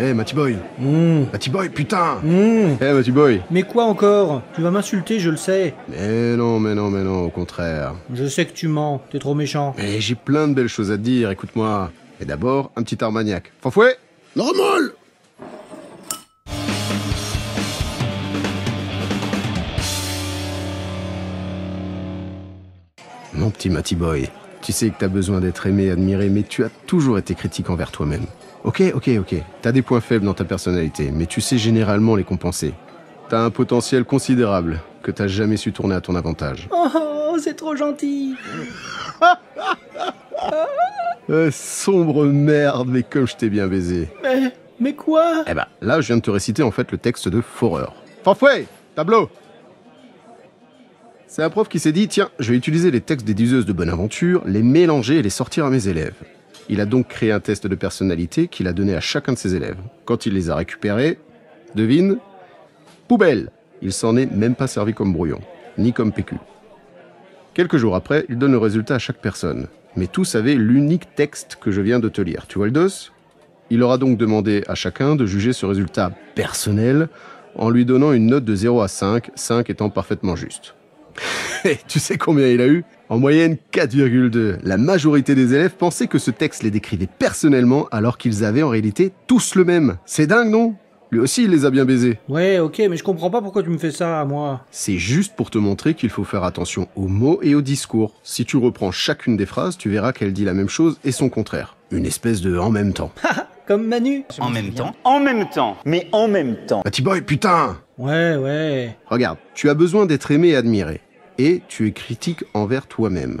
Eh, Matty Boy Mmh. Matty Boy, putain Mmh. Eh, Matty Boy Mais quoi encore? Tu vas m'insulter, je le sais. Mais non, mais non, mais non, au contraire. Je sais que tu mens, t'es trop méchant. Mais j'ai plein de belles choses à te dire, écoute-moi. Et d'abord, un petit armagnac. Fanfouet Normal Mon petit Matty Boy, tu sais que t'as besoin d'être aimé, admiré, mais tu as toujours été critique envers toi-même. Ok, ok, ok. T'as des points faibles dans ta personnalité, mais tu sais généralement les compenser. T'as un potentiel considérable que t'as jamais su tourner à ton avantage. Oh, c'est trop gentil. Euh, sombre merde, mais comme je t'ai bien baisé. Mais, mais quoi? Eh ben, là, je viens de te réciter en fait le texte de Forer. Fanfouet Tableau C'est un prof qui s'est dit, tiens, je vais utiliser les textes des diseuses de Bonaventure, les mélanger et les sortir à mes élèves. Il a donc créé un test de personnalité qu'il a donné à chacun de ses élèves. Quand il les a récupérés, devine, poubelle Il s'en est même pas servi comme brouillon, ni comme PQ. Quelques jours après, il donne le résultat à chaque personne. Mais tous avaient l'unique texte que je viens de te lire. Tu vois le dos? Il aura donc demandé à chacun de juger ce résultat personnel en lui donnant une note de 0 à 5, 5 étant parfaitement juste. Et tu sais combien il a eu? En moyenne 4,2. La majorité des élèves pensaient que ce texte les décrivait personnellement alors qu'ils avaient en réalité tous le même. C'est dingue, non? Lui aussi, il les a bien baisés. Ouais, ok, mais je comprends pas pourquoi tu me fais ça à moi. C'est juste pour te montrer qu'il faut faire attention aux mots et aux discours. Si tu reprends chacune des phrases, tu verras qu'elle dit la même chose et son contraire. Une espèce de en même temps. Comme Manu. En même temps, En même temps, mais en même temps. Matty Boy, putain Ouais, ouais. Regarde, tu as besoin d'être aimé et admiré. Et tu es critique envers toi-même.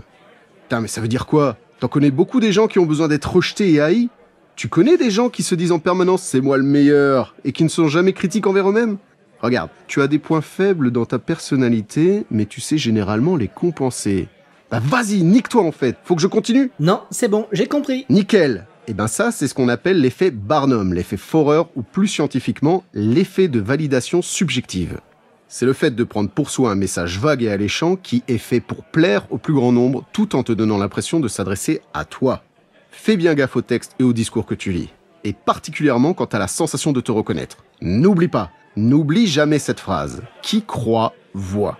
Putain, mais ça veut dire quoi? T'en connais beaucoup des gens qui ont besoin d'être rejetés et haïs? Tu connais des gens qui se disent en permanence c'est moi le meilleur et qui ne sont jamais critiques envers eux-mêmes? Regarde, tu as des points faibles dans ta personnalité, mais tu sais généralement les compenser. Bah vas-y, nique-toi en fait, faut que je continue? Non, c'est bon, j'ai compris. Nickel Et ben ça, c'est ce qu'on appelle l'effet Barnum, l'effet Forer, ou plus scientifiquement, l'effet de validation subjective. C'est le fait de prendre pour soi un message vague et alléchant qui est fait pour plaire au plus grand nombre tout en te donnant l'impression de s'adresser à toi. Fais bien gaffe au texte et au discours que tu lis, et particulièrement quand tu as la sensation de te reconnaître. N'oublie pas, n'oublie jamais cette phrase. Qui croit, voit.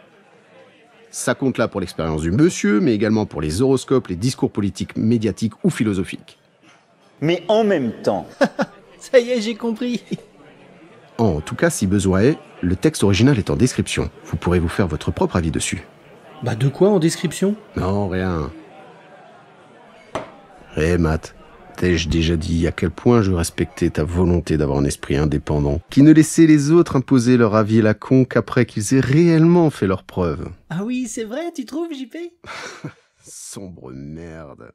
Ça compte là pour l'expérience du monsieur, mais également pour les horoscopes, les discours politiques, médiatiques ou philosophiques. Mais en même temps. Ça y est, j'ai compris. En tout cas, si besoin est, le texte original est en description. Vous pourrez vous faire votre propre avis dessus. Bah de quoi en description? Non, rien. Hé, Matt, t'ai-je déjà dit à quel point je respectais ta volonté d'avoir un esprit indépendant, qui ne laissait les autres imposer leur avis à la con qu'après qu'ils aient réellement fait leurs preuves Ah oui, c'est vrai, tu trouves, JP Sombre merde.